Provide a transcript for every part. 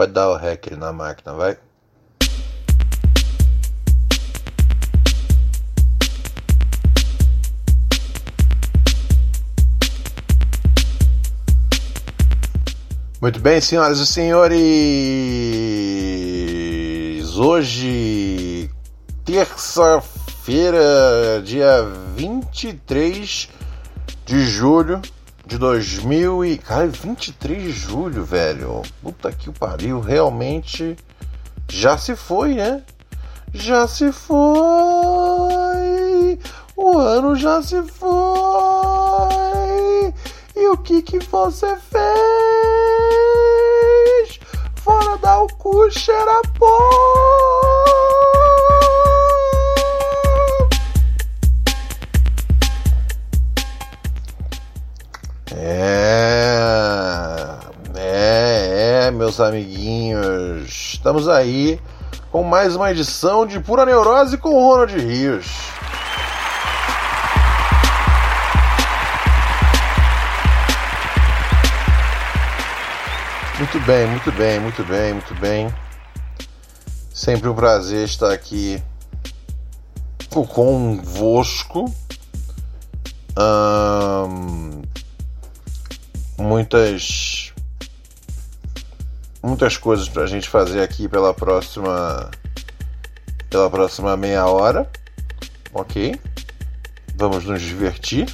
Pode dar o REC na máquina, vai. Muito bem, senhoras e senhores. Hoje, terça-feira, dia 23 de julho de 2000 e... Cara, 23 de julho, velho. Puta que pariu. Realmente já se foi, né? Já se foi. O ano já se foi. E o que que você fez? Fora dar o cu, cheira pó. Meus amiguinhos. Estamos aí com mais uma edição de Pura Neurose com Ronald Rios. Muito bem, muito bem, muito bem, muito bem. Sempre um prazer estar aqui convosco. Hum, muitas muitas coisas para a gente fazer aqui pela próxima pela próxima meia hora, ok? Vamos nos divertir.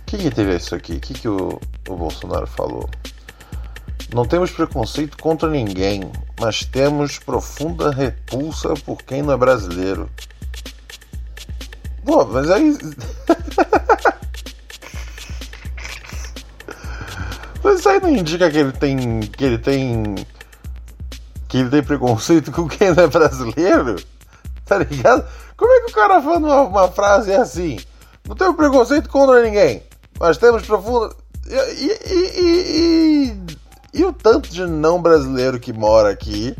O que, que teve isso aqui? O que, que o, o Bolsonaro falou? Não temos preconceito contra ninguém, mas temos profunda repulsa por quem não é brasileiro. Pô, mas aí. mas isso aí não indica que ele tem. que ele tem. que ele tem preconceito com quem não é brasileiro? Tá ligado? Como é que o cara fala uma, uma frase assim? Não temos preconceito contra ninguém, mas temos profunda. E, e, e, e, o tanto de não brasileiro que mora aqui.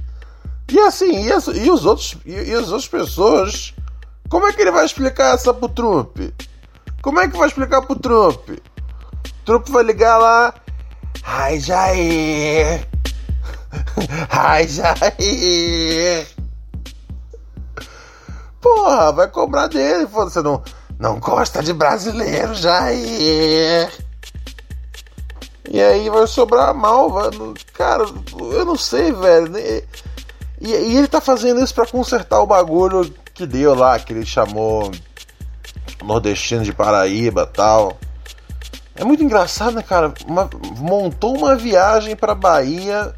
E assim, e, as, e os outros. E, e as outras pessoas como é que ele vai explicar essa pro Trump? Como é que vai explicar pro Trump? Trump vai ligar lá. Ai, Jair! Ai, Jair! Porra, vai cobrar dele. Você não, não gosta de brasileiro, Jair! E aí vai sobrar mal, cara, eu não sei, velho. E, e ele tá fazendo isso para consertar o bagulho que deu lá, que ele chamou nordestino de Paraíba tal. É muito engraçado, né, cara? Uma, montou uma viagem para Bahia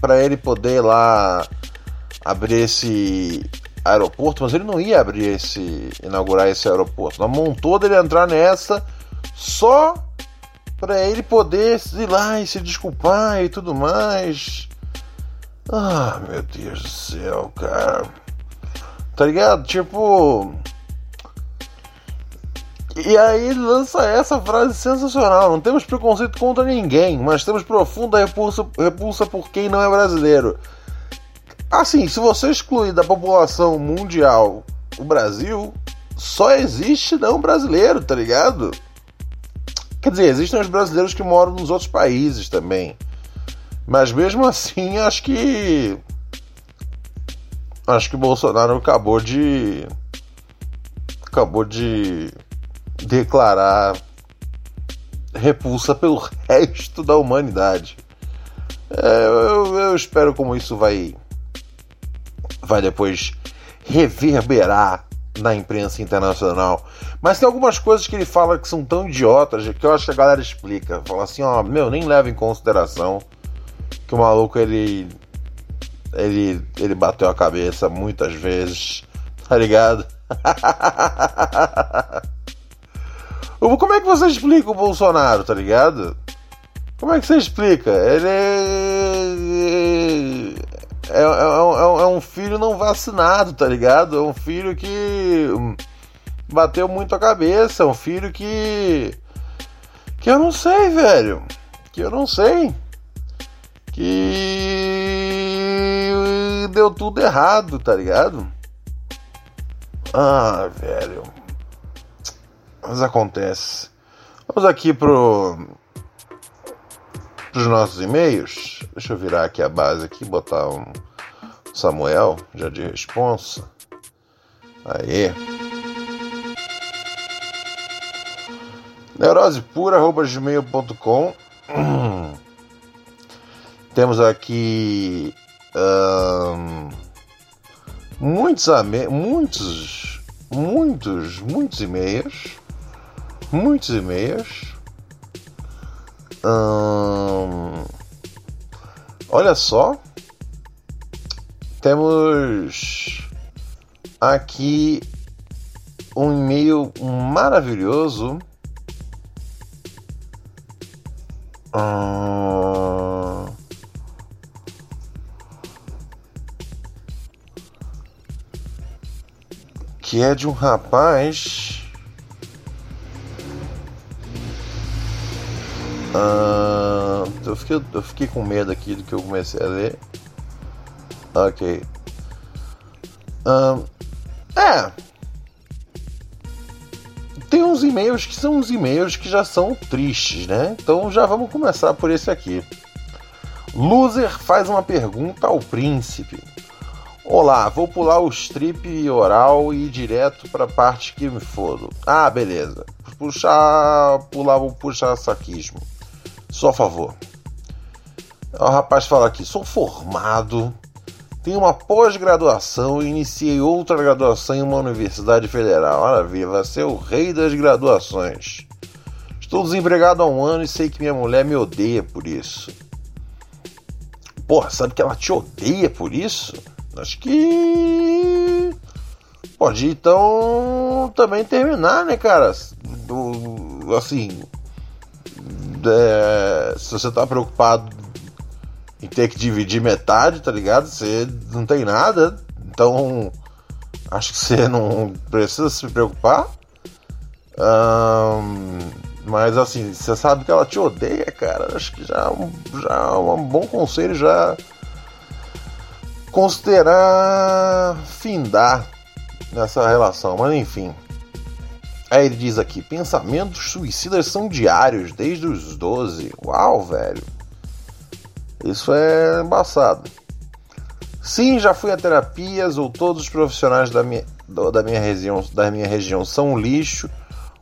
para ele poder lá abrir esse aeroporto, mas ele não ia abrir esse inaugurar esse aeroporto. Ela montou dele entrar nessa só para ele poder ir lá e se desculpar e tudo mais. Ah, meu Deus do céu, cara. Tá ligado? Tipo. E aí lança essa frase sensacional: não temos preconceito contra ninguém, mas temos profunda repulsa, repulsa por quem não é brasileiro. Assim, se você excluir da população mundial o Brasil, só existe não brasileiro, tá ligado? Quer dizer, existem os brasileiros que moram nos outros países também. Mas mesmo assim, acho que acho que o Bolsonaro acabou de. acabou de declarar repulsa pelo resto da humanidade. É, eu, eu espero como isso vai vai depois reverberar na imprensa internacional. Mas tem algumas coisas que ele fala que são tão idiotas que eu acho que a galera explica. Fala assim, ó, meu, nem leva em consideração que o maluco ele ele ele bateu a cabeça muitas vezes, tá ligado? Como é que você explica o Bolsonaro, tá ligado? Como é que você explica? Ele é, é, é, é, um filho não vacinado, tá ligado? É um filho que bateu muito a cabeça, é um filho que. que eu não sei, velho. Que eu não sei. Que deu tudo errado, tá ligado? Ah, velho. Mas acontece. Vamos aqui pro os nossos e-mails. Deixa eu virar aqui a base aqui, botar um Samuel já de responsa. Aí. neurosepura@gmail.com. Temos aqui um, muitos muitos muitos muitos e-mails, muitos e-mails. Hum, olha só, temos aqui um e-mail maravilhoso. Que é de um rapaz Uh, eu, fiquei, eu fiquei com medo aqui do que eu comecei a ler. Ok. Uh, é. Tem uns e-mails que são uns e-mails que já são tristes, né? Então já vamos começar por esse aqui. Loser faz uma pergunta ao príncipe. Olá, vou pular o strip oral e ir direto para a parte que me fodo. Ah, beleza. Puxar, pular, vou puxar saquismo. Só a favor. O rapaz fala aqui: sou formado, tenho uma pós-graduação e iniciei outra graduação em uma universidade federal. Maravilha, vai ser o rei das graduações. Estou desempregado há um ano e sei que minha mulher me odeia por isso. Porra, sabe que ela te odeia por isso? Acho que. Pode então também terminar, né, cara? Assim, é, se você tá preocupado em ter que dividir metade, tá ligado? Você não tem nada, então acho que você não precisa se preocupar. Um, mas assim, você sabe que ela te odeia, cara. Acho que já, já é um bom conselho já considerar findar nessa relação. Mas enfim. Aí ele diz aqui: pensamentos suicidas são diários, desde os 12. Uau, velho. Isso é embaçado. Sim, já fui a terapias, ou todos os profissionais da minha, da minha, região, da minha região são um lixo,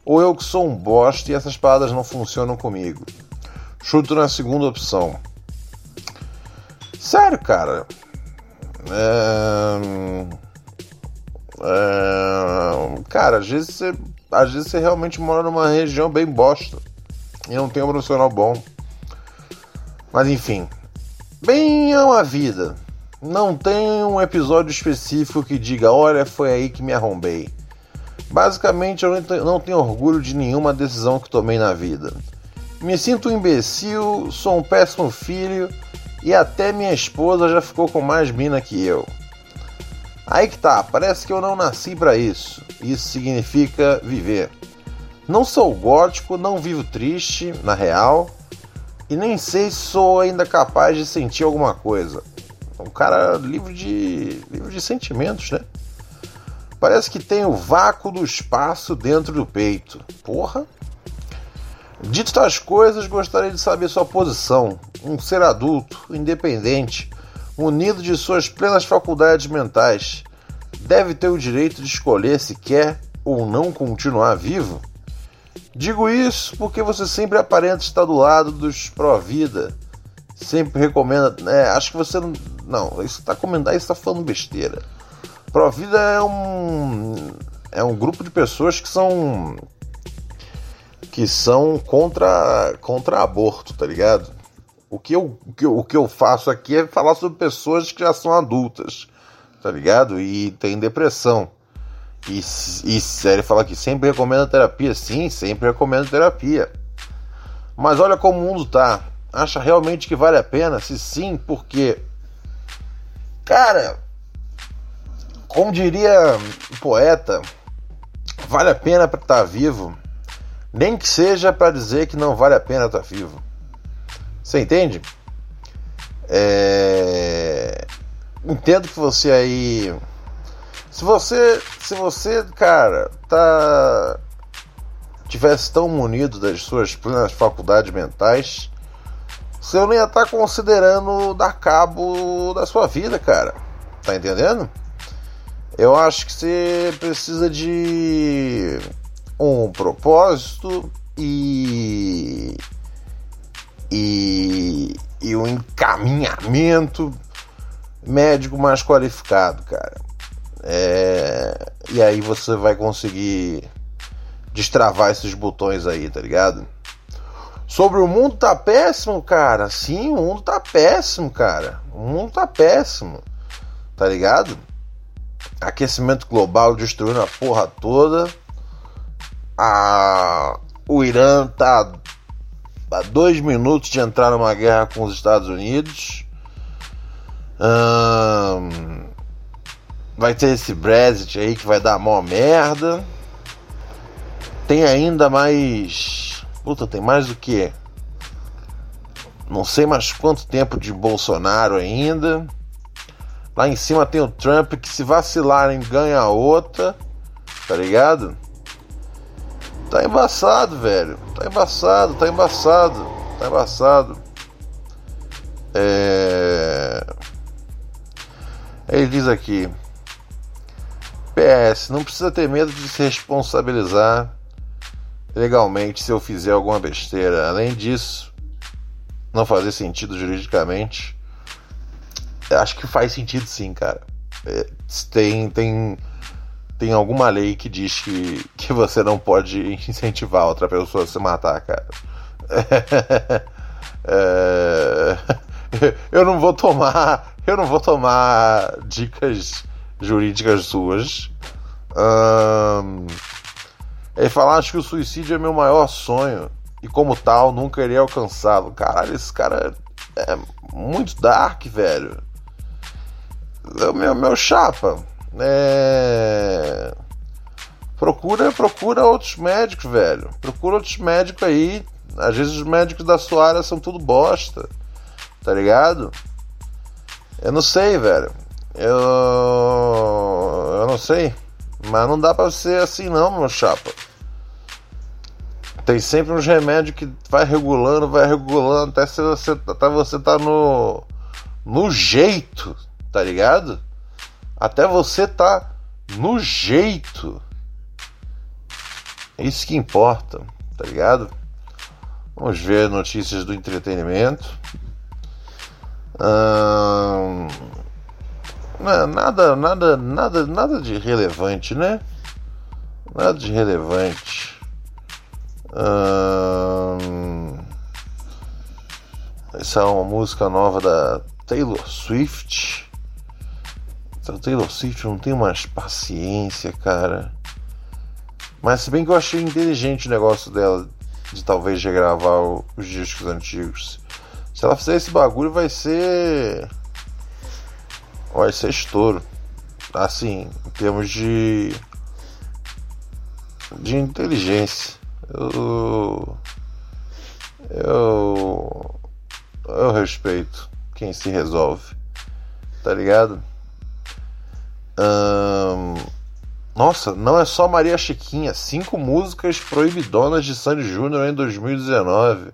ou eu que sou um bosta e essas palavras não funcionam comigo. Chuto na segunda opção. Sério, cara. É... É... Cara, às vezes você às vezes você realmente mora numa região bem bosta e não tem um profissional bom. Mas enfim, bem é uma vida. Não tem um episódio específico que diga, olha, foi aí que me arrombei. Basicamente, eu não tenho orgulho de nenhuma decisão que tomei na vida. Me sinto um imbecil, sou um péssimo filho e até minha esposa já ficou com mais mina que eu. Aí que tá, parece que eu não nasci para isso. Isso significa viver. Não sou gótico, não vivo triste, na real, e nem sei se sou ainda capaz de sentir alguma coisa. Um cara livre de livre de sentimentos, né? Parece que tem o vácuo do espaço dentro do peito. Porra. Dito tais coisas, gostaria de saber sua posição. Um ser adulto, independente, munido de suas plenas faculdades mentais, deve ter o direito de escolher se quer ou não continuar vivo? Digo isso porque você sempre aparenta estar do lado dos pró-vida, sempre recomenda. É, acho que você não. Isso tá comentando, isso tá falando besteira. Provida é um. É um grupo de pessoas que são. que são contra, contra aborto, tá ligado? O que, eu, o, que eu, faço aqui é falar sobre pessoas que já são adultas, tá ligado? E tem depressão. E, e ele fala que sempre recomenda terapia. Sim, sempre recomendo terapia. Mas olha como o mundo tá. Acha realmente que vale a pena? Se sim, por quê? Cara, como diria o poeta, vale a pena estar tá vivo, nem que seja para dizer que não vale a pena estar tá vivo. Você entende? É... Entendo que você aí se você, se você, cara, tá tivesse tão munido das suas plenas faculdades mentais, você não ia estar tá considerando dar cabo da sua vida, cara. Tá entendendo? Eu acho que você precisa de um propósito e e, e um encaminhamento médico mais qualificado, cara. É... E aí você vai conseguir destravar esses botões aí, tá ligado? Sobre o mundo tá péssimo, cara. Sim, o mundo tá péssimo, cara. O mundo tá péssimo. Tá ligado? Aquecimento global destruindo a porra toda. A... O Irã tá a dois minutos de entrar numa guerra com os Estados Unidos. Hum vai ter esse Brexit aí que vai dar mó merda. Tem ainda mais. Puta, tem mais do que? Não sei mais quanto tempo de Bolsonaro ainda. Lá em cima tem o Trump que se vacilarem ganha outra. Tá ligado? Tá embaçado, velho. Tá embaçado, tá embaçado. Tá embaçado. É... Ele diz aqui. PS, não precisa ter medo de se responsabilizar legalmente se eu fizer alguma besteira. Além disso, não fazer sentido juridicamente. Acho que faz sentido sim, cara. É, tem, tem, tem alguma lei que diz que, que você não pode incentivar outra pessoa a se matar, cara. É, eu não vou tomar, eu não vou tomar dicas jurídicas suas. Um, ele fala, acho que o suicídio é meu maior sonho e como tal nunca irei alcançá-lo. Caralho, esse cara é muito dark, velho. Meu, meu chapa, é... procura, procura outros médicos, velho. Procura outros médicos aí. Às vezes os médicos da sua área são tudo bosta, tá ligado? Eu não sei, velho. Eu. Eu não sei. Mas não dá pra ser assim não, meu chapa. Tem sempre uns remédios que vai regulando, vai regulando, até você, até você tá no. no jeito, tá ligado? Até você tá no jeito. É isso que importa, tá ligado? Vamos ver notícias do entretenimento. Hum... Nada, nada, nada, nada de relevante, né? Nada de relevante. Hum... Essa é uma música nova da Taylor Swift. A Taylor Swift não tem mais paciência, cara. Mas se bem que eu achei inteligente o negócio dela de talvez regravar os discos antigos. Se ela fizer esse bagulho vai ser vai ser estouro. Assim, em termos de. de inteligência. Eu. Eu. Eu respeito quem se resolve. Tá ligado? Nossa, não é só Maria Chiquinha. Cinco músicas proibidonas de Sandy Júnior em 2019.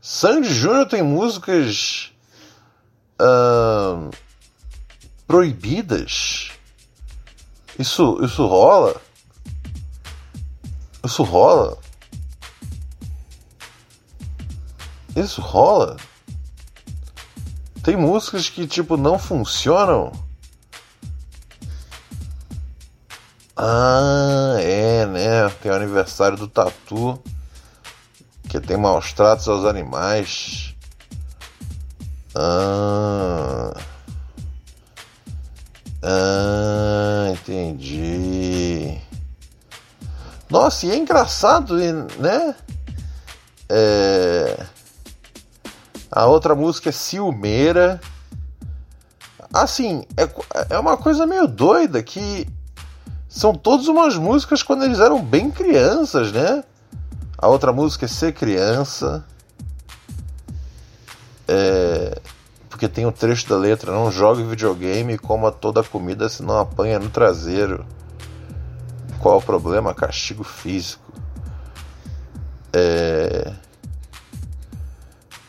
Sandy Júnior tem músicas. Proibidas? Isso, isso rola? Isso rola? Isso rola? Tem músicas que, tipo, não funcionam. Ah, é, né? Tem o aniversário do Tatu. Que tem maus tratos aos animais. Ah. Ah, entendi. Nossa, e é engraçado, né? É... A outra música é Ciumeira. Assim, é, é uma coisa meio doida que são todas umas músicas quando eles eram bem crianças, né? A outra música é Ser Criança. É, porque tem o um trecho da letra: Não jogue videogame e coma toda a comida se não apanha no traseiro. Qual o problema? Castigo físico. É...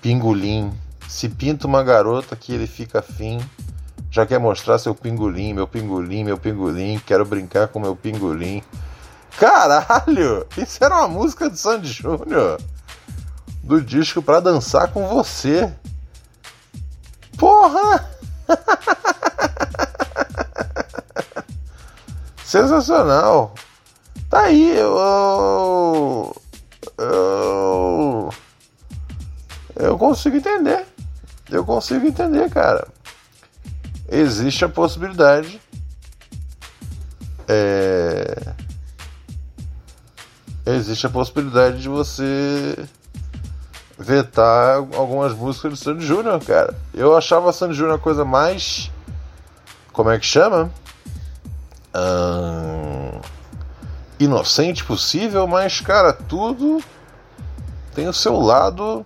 Pingolim. Se pinta uma garota que ele fica afim, já quer mostrar seu pingolim, meu pingolim, meu pingolim, quero brincar com meu pingolim. Caralho! Isso era uma música de Sandy Júnior. Do disco para dançar com você. Porra! Sensacional! Tá aí, eu, eu. Eu consigo entender. Eu consigo entender, cara. Existe a possibilidade. É, existe a possibilidade de você vetar algumas músicas do Sandy Júnior, cara. Eu achava Sandy Júnior a coisa mais. Como é que chama? Inocente possível, mas, cara, tudo tem o seu lado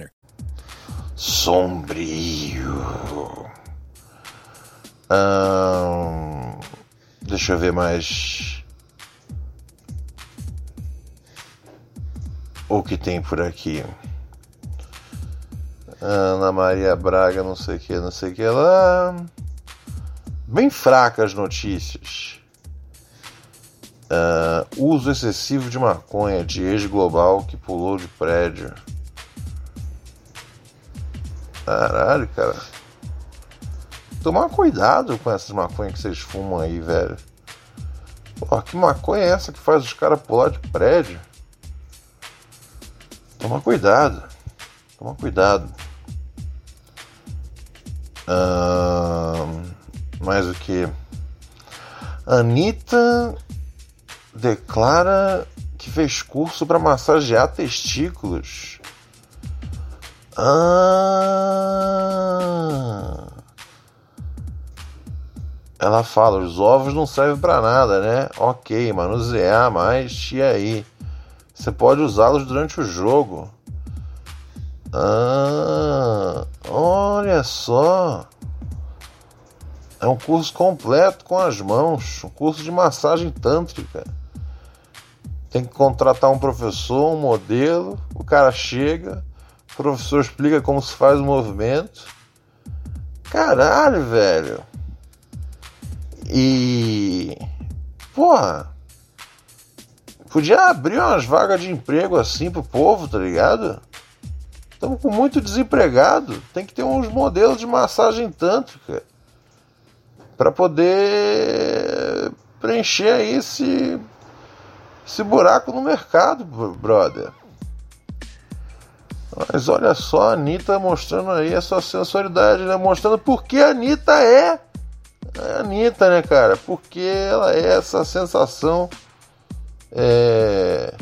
Sombrio. Deixa eu ver mais. O que tem por aqui? Ana Maria Braga, não sei o que, não sei o que lá. Bem fracas notícias. Uh, uso excessivo de maconha de ex-global que pulou de prédio. Caralho, cara. Tomar cuidado com essas maconhas que vocês fumam aí, velho. Pô, que maconha é essa que faz os caras pular de prédio? Toma cuidado. Toma cuidado. mais o que? Anitta declara que fez curso para massagear testículos. Ah. Ela fala, os ovos não servem para nada, né? Ok, manusear, mas e aí? Você pode usá-los durante o jogo. Ah, olha só. É um curso completo com as mãos, um curso de massagem tântrica. Tem que contratar um professor, um modelo, o cara chega, o professor explica como se faz o movimento. Caralho, velho. E. Porra. Podia abrir umas vagas de emprego assim pro povo, tá ligado? Estamos com muito desempregado. Tem que ter uns modelos de massagem tântrica para poder preencher aí esse, esse buraco no mercado, brother. Mas olha só a Anitta mostrando aí a sua sensualidade, né? Mostrando porque a Anitta é, é a Anitta, né, cara? Porque ela é essa sensação. É,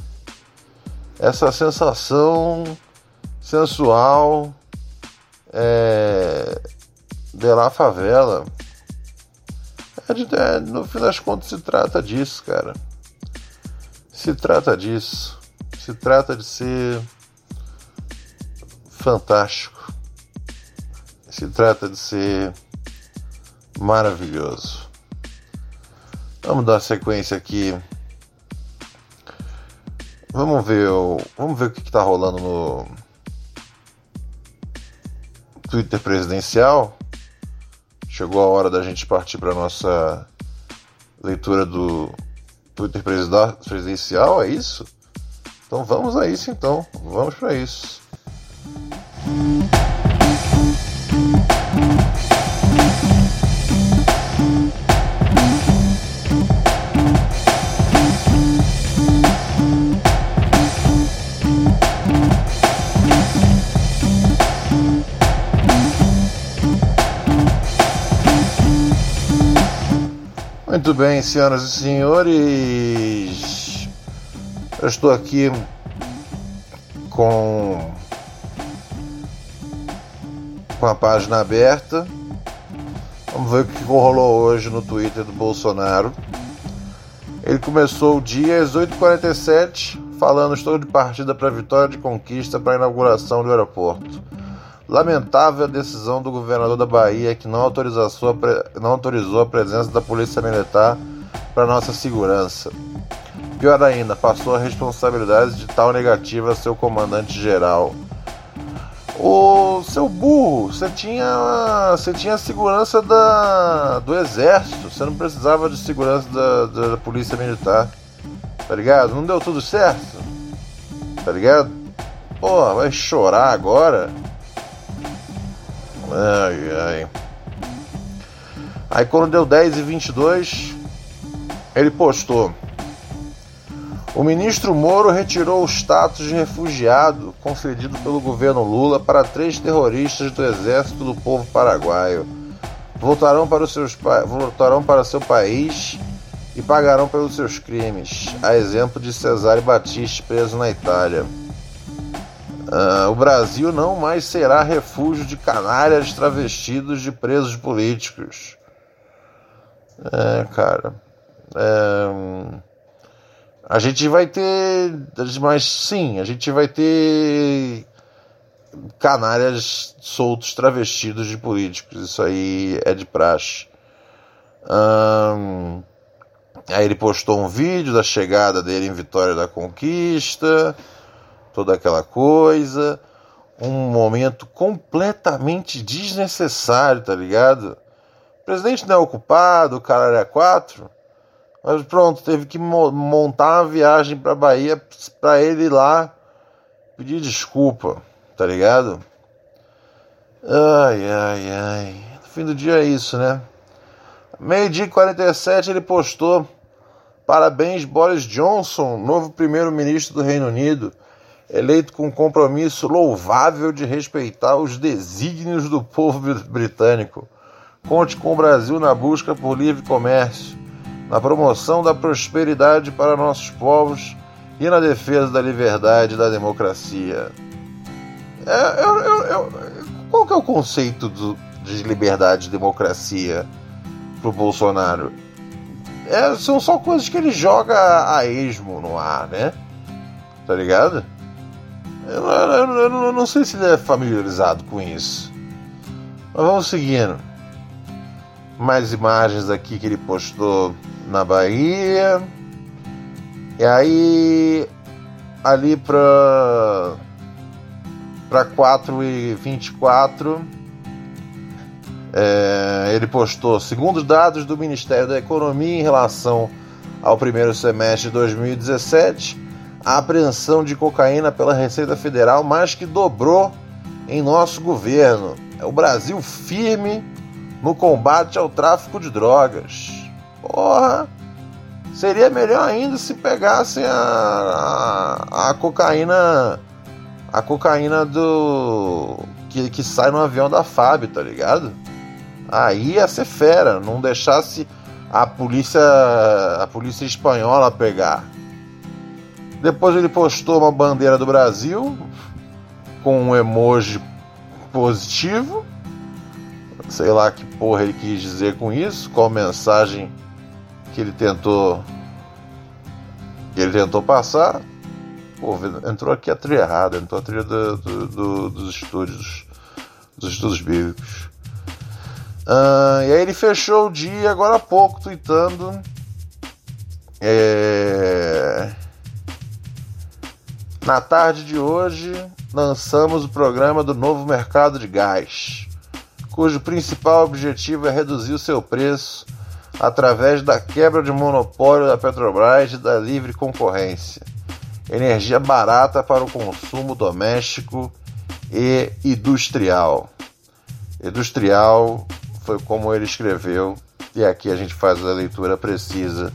essa sensação sensual é, de la favela. É é, no fim das contas se trata disso, cara. Se trata disso. Se trata de ser fantástico. se trata de ser maravilhoso. Vamos dar sequência aqui. Vamos ver o, vamos ver o que está rolando no Twitter presidencial. Chegou a hora da gente partir para nossa leitura do Twitter presidencial, é isso? Então vamos a isso então, vamos para isso. Muito bem, senhoras e senhores. Eu estou aqui com com a página aberta. Vamos ver o que rolou hoje no Twitter do Bolsonaro. Ele começou o dia às 8h47 falando: Estou de partida para a vitória de conquista para a inauguração do aeroporto. Lamentável a decisão do governador da Bahia que não, autorizou a, não autorizou a presença da Polícia Militar para nossa segurança. Pior ainda, passou a responsabilidade de tal negativa a seu comandante-geral. O seu burro, você tinha, você tinha segurança da, do exército, você não precisava de segurança da, da polícia militar, tá ligado? Não deu tudo certo, tá ligado? Porra, vai chorar agora? Ai, ai. Aí quando deu 10 e 22, ele postou: O ministro Moro retirou o status de refugiado concedido pelo governo Lula para três terroristas do exército do povo paraguaio. Voltarão para, os seus, voltarão para seu país e pagarão pelos seus crimes, a exemplo de Cesare Battisti preso na Itália. Uh, o Brasil não mais será refúgio de canalhas travestidos de presos políticos. É, cara. É, a gente vai ter. Mas sim, a gente vai ter canalhas soltos travestidos de políticos. Isso aí é de praxe. Aí ele postou um vídeo da chegada dele em Vitória da Conquista toda aquela coisa. Um momento completamente desnecessário, tá ligado? O presidente não é ocupado, o cara era quatro. Mas pronto, teve que montar uma viagem pra Bahia pra ele ir lá pedir desculpa, tá ligado? Ai, ai, ai. No fim do dia é isso, né? Meio-dia e 47 ele postou: Parabéns, Boris Johnson, novo primeiro-ministro do Reino Unido eleito com compromisso louvável de respeitar os desígnios do povo britânico. Conte com o Brasil na busca por livre comércio, na promoção da prosperidade para nossos povos e na defesa da liberdade e da democracia. É, eu, eu, eu, qual que é o conceito do, de liberdade e democracia para o Bolsonaro? É, são só coisas que ele joga a esmo no ar, né? Tá ligado? Eu, eu, não sei se ele é familiarizado com isso. Mas vamos seguindo. Mais imagens aqui que ele postou na Bahia. E aí, ali para para 4 e 24, é, ele postou: segundo os dados do Ministério da Economia em relação ao primeiro semestre de 2017 a apreensão de cocaína pela Receita Federal mais que dobrou em nosso governo. É o Brasil firme no combate ao tráfico de drogas. Porra! Seria melhor ainda se pegassem a, a, a cocaína. A cocaína do. Que, que sai no avião da FAB, tá ligado? Aí ia ser fera, não deixasse a polícia. a polícia espanhola pegar. Depois ele postou uma bandeira do Brasil com um emoji positivo. Sei lá que porra ele quis dizer com isso, qual mensagem que ele tentou que ele tentou passar. Pô, entrou aqui a trilha errada, entrou a trilha do, do, do, dos estúdios dos estudos bíblicos. Uh, e aí ele fechou o dia agora há pouco, tweetando. É... Na tarde de hoje, lançamos o programa do novo mercado de gás, cujo principal objetivo é reduzir o seu preço através da quebra de monopólio da Petrobras e da livre concorrência. Energia barata para o consumo doméstico e industrial. Industrial foi como ele escreveu, e aqui a gente faz a leitura precisa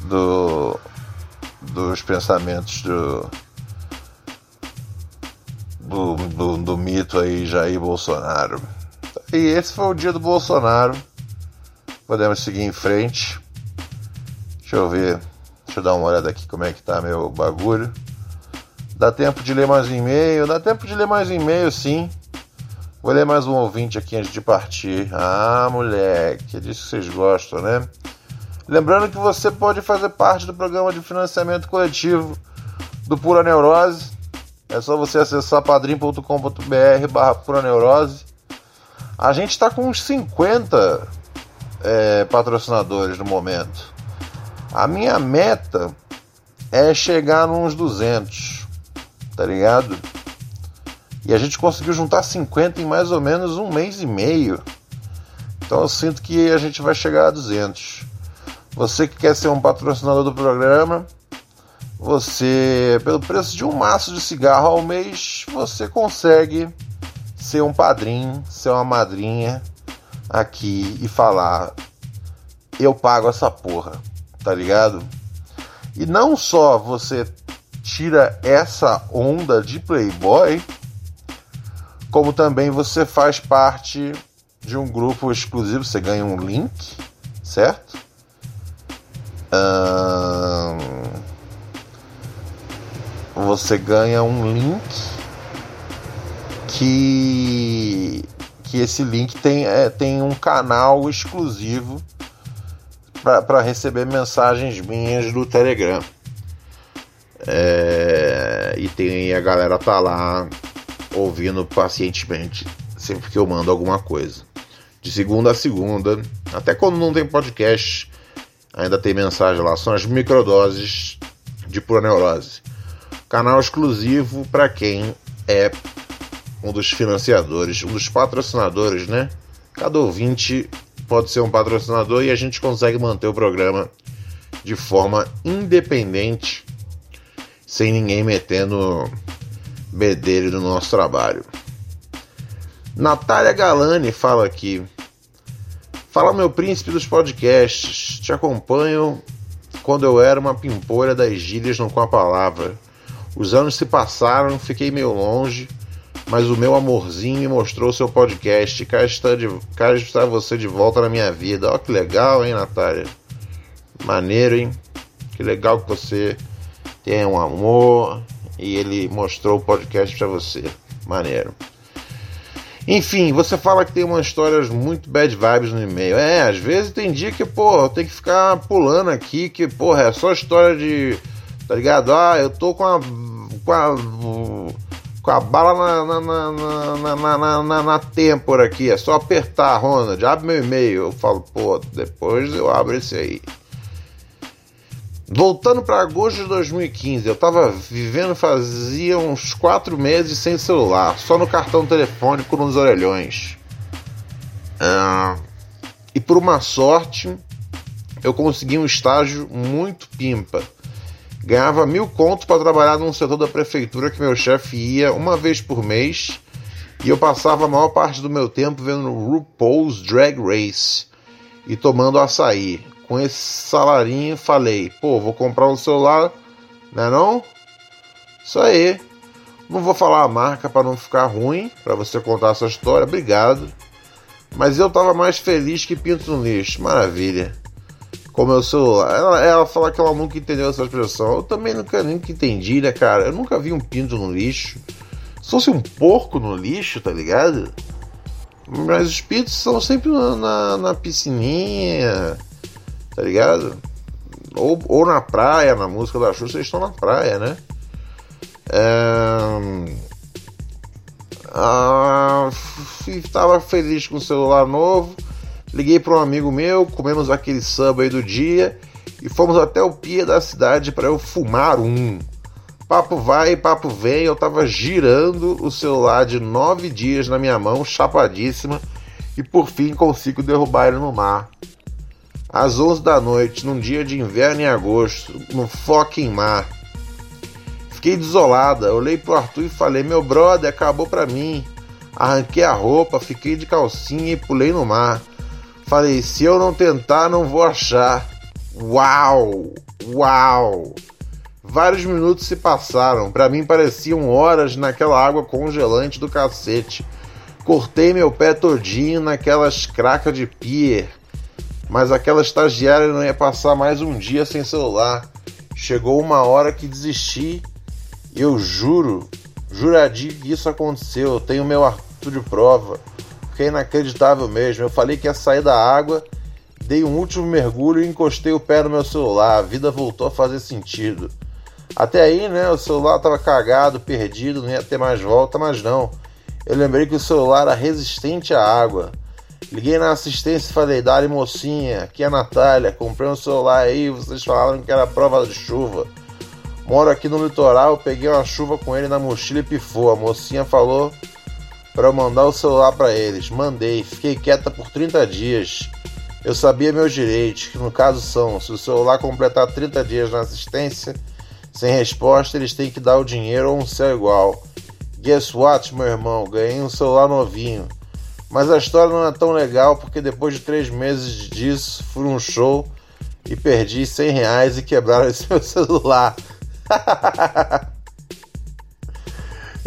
do, dos pensamentos do, do, do, do mito aí, Jair Bolsonaro. E esse foi o dia do Bolsonaro. Podemos seguir em frente. Deixa eu ver. Deixa eu dar uma olhada aqui como é que tá meu bagulho. Dá tempo de ler mais um e-mail? Dá tempo de ler mais um e-mail, sim. Vou ler mais um ouvinte aqui antes de partir. Ah, moleque, é disso que vocês gostam, né? Lembrando que você pode fazer parte do programa de financiamento coletivo do Pura Neurose. É só você acessar padrim.com.br barra Pura Neurose. A gente está com uns 50 é, patrocinadores no momento. A minha meta é chegar nos 200, tá ligado? E a gente conseguiu juntar 50 em mais ou menos um mês e meio. Então eu sinto que a gente vai chegar a 200. Você que quer ser um patrocinador do programa, você, pelo preço de um maço de cigarro ao mês, você consegue ser um padrinho, ser uma madrinha aqui e falar: eu pago essa porra, tá ligado? E não só você tira essa onda de playboy, como também você faz parte de um grupo exclusivo, você ganha um link, certo? você ganha um link que que esse link tem, é, tem um canal exclusivo para receber mensagens minhas do Telegram. É, e tem a galera tá lá ouvindo pacientemente sempre que eu mando alguma coisa. De segunda a segunda, até quando não tem podcast, ainda tem mensagem lá. São as microdoses de pura neurose. Canal exclusivo para quem é um dos financiadores, um dos patrocinadores, né? Cada ouvinte pode ser um patrocinador e a gente consegue manter o programa de forma independente, sem ninguém metendo bedelho no nosso trabalho. Natália Galani fala aqui. Fala, meu príncipe dos podcasts. Te acompanho quando eu era uma pimpolha das gírias não com a palavra. Os anos se passaram, fiquei meio longe, mas o meu amorzinho me mostrou seu podcast. Cá está, de, cá está você de volta na minha vida. Ó, que legal, hein, Natália? Maneiro, hein? Que legal que você tem um amor, e ele mostrou o podcast para você. Maneiro. Enfim, você fala que tem umas histórias muito bad vibes no e-mail. É, às vezes tem dia que, pô, tem que ficar pulando aqui, que, porra, é só história de. Tá ligado? Ah, eu tô com a. com a. com a bala na, na, na, na, na, na, na têmpora aqui. É só apertar, Ronald. Abre meu e-mail. Eu falo, pô, depois eu abro esse aí. Voltando para agosto de 2015, eu estava vivendo fazia uns quatro meses sem celular, só no cartão telefônico nos orelhões. Ah, e por uma sorte, eu consegui um estágio muito pimpa. Ganhava mil contos para trabalhar num setor da prefeitura que meu chefe ia uma vez por mês e eu passava a maior parte do meu tempo vendo RuPaul's Drag Race e tomando açaí com esse salarinho, falei, pô, vou comprar um celular, né não? Isso aí. Não vou falar a marca para não ficar ruim, para você contar essa história, obrigado. Mas eu tava mais feliz que pinto no lixo, maravilha. Com meu celular. Ela, ela fala que ela nunca entendeu essa expressão. Eu também nunca, nunca entendi, né, cara? Eu nunca vi um pinto no lixo. Se fosse um porco no lixo, tá ligado? Mas os pintos são sempre na, na, na piscininha, tá ligado? Ou, ou na praia, na música da Xuxa, eles estão na praia, né? É... Ah, estava feliz com o celular novo. Liguei para um amigo meu, comemos aquele sub aí do dia e fomos até o pia da cidade para eu fumar um. Papo vai, papo vem, eu tava girando o celular de nove dias na minha mão, chapadíssima, e por fim consigo derrubar ele no mar. Às onze da noite, num dia de inverno em agosto, no fucking mar. Fiquei desolada, olhei pro Arthur e falei: Meu brother, acabou pra mim. Arranquei a roupa, fiquei de calcinha e pulei no mar. Falei: Se eu não tentar, não vou achar. Uau! Uau! Vários minutos se passaram, para mim pareciam horas naquela água congelante do cacete. Cortei meu pé todinho naquelas cracas de pier, mas aquela estagiária não ia passar mais um dia sem celular. Chegou uma hora que desisti eu juro, juradia que isso aconteceu. Eu tenho meu Arthur de prova. Porque é inacreditável mesmo. Eu falei que ia sair da água, dei um último mergulho e encostei o pé no meu celular. A vida voltou a fazer sentido. Até aí, né, o celular estava cagado, perdido, não ia ter mais volta, mas não. Eu lembrei que o celular era resistente à água. Liguei na assistência e falei, Dali mocinha, aqui é a Natália, comprei um celular aí, vocês falaram que era prova de chuva. Moro aqui no litoral, peguei uma chuva com ele na mochila e pifou. A mocinha falou para mandar o celular para eles. Mandei, fiquei quieta por 30 dias. Eu sabia meus direitos, que no caso são: se o celular completar 30 dias na assistência, sem resposta, eles têm que dar o dinheiro ou um céu igual. Guess what, meu irmão? Ganhei um celular novinho. Mas a história não é tão legal porque depois de três meses disso, fui num show e perdi 100 reais e quebraram esse meu celular.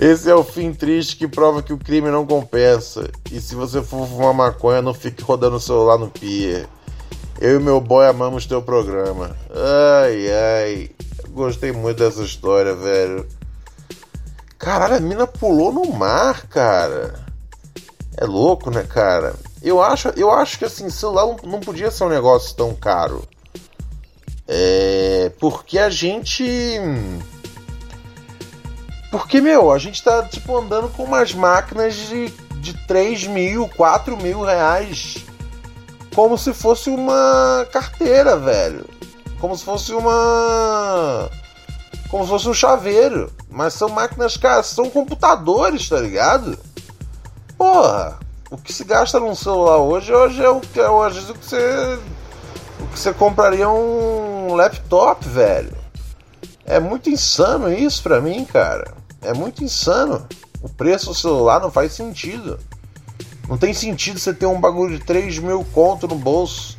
Esse é o fim triste que prova que o crime não compensa. E se você for fumar maconha, não fique rodando o celular no pier. Eu e meu boy amamos teu programa. Ai, ai. Gostei muito dessa história, velho. Caralho, a mina pulou no mar, cara. É louco, né, cara? Eu acho, eu acho que assim, celular não, não podia ser um negócio tão caro. É, porque a gente. Porque, meu, a gente tá tipo andando com umas máquinas de, de 3 mil, 4 mil reais. Como se fosse uma carteira, velho. Como se fosse uma. Como se fosse um chaveiro. Mas são máquinas, cara, são computadores, tá ligado? Porra, o que se gasta num celular hoje, hoje é o que é hoje o que você. O que você compraria um laptop, velho. É muito insano isso pra mim, cara. É muito insano. O preço do celular não faz sentido. Não tem sentido você ter um bagulho de 3 mil conto no bolso.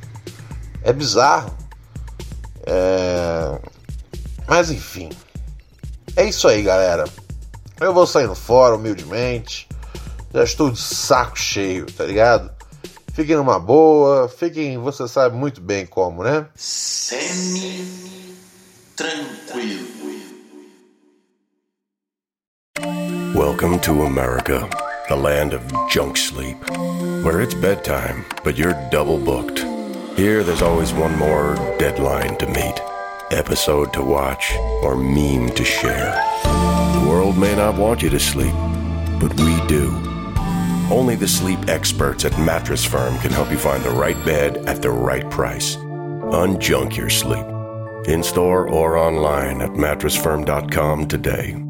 É bizarro. É... Mas enfim. É isso aí, galera. Eu vou saindo fora, humildemente. Já estou de saco cheio, tá ligado? Fiquem numa boa, fiquem, você sabe muito bem como, né? Semi tranquilo. Welcome to America, the land of junk sleep, where it's bedtime, but you're double booked. Here, there's always one more deadline to meet, episode to watch, or meme to share. The world may not want you to sleep, but we do. Only the sleep experts at Mattress Firm can help you find the right bed at the right price. Unjunk your sleep. In store or online at mattressfirm.com today.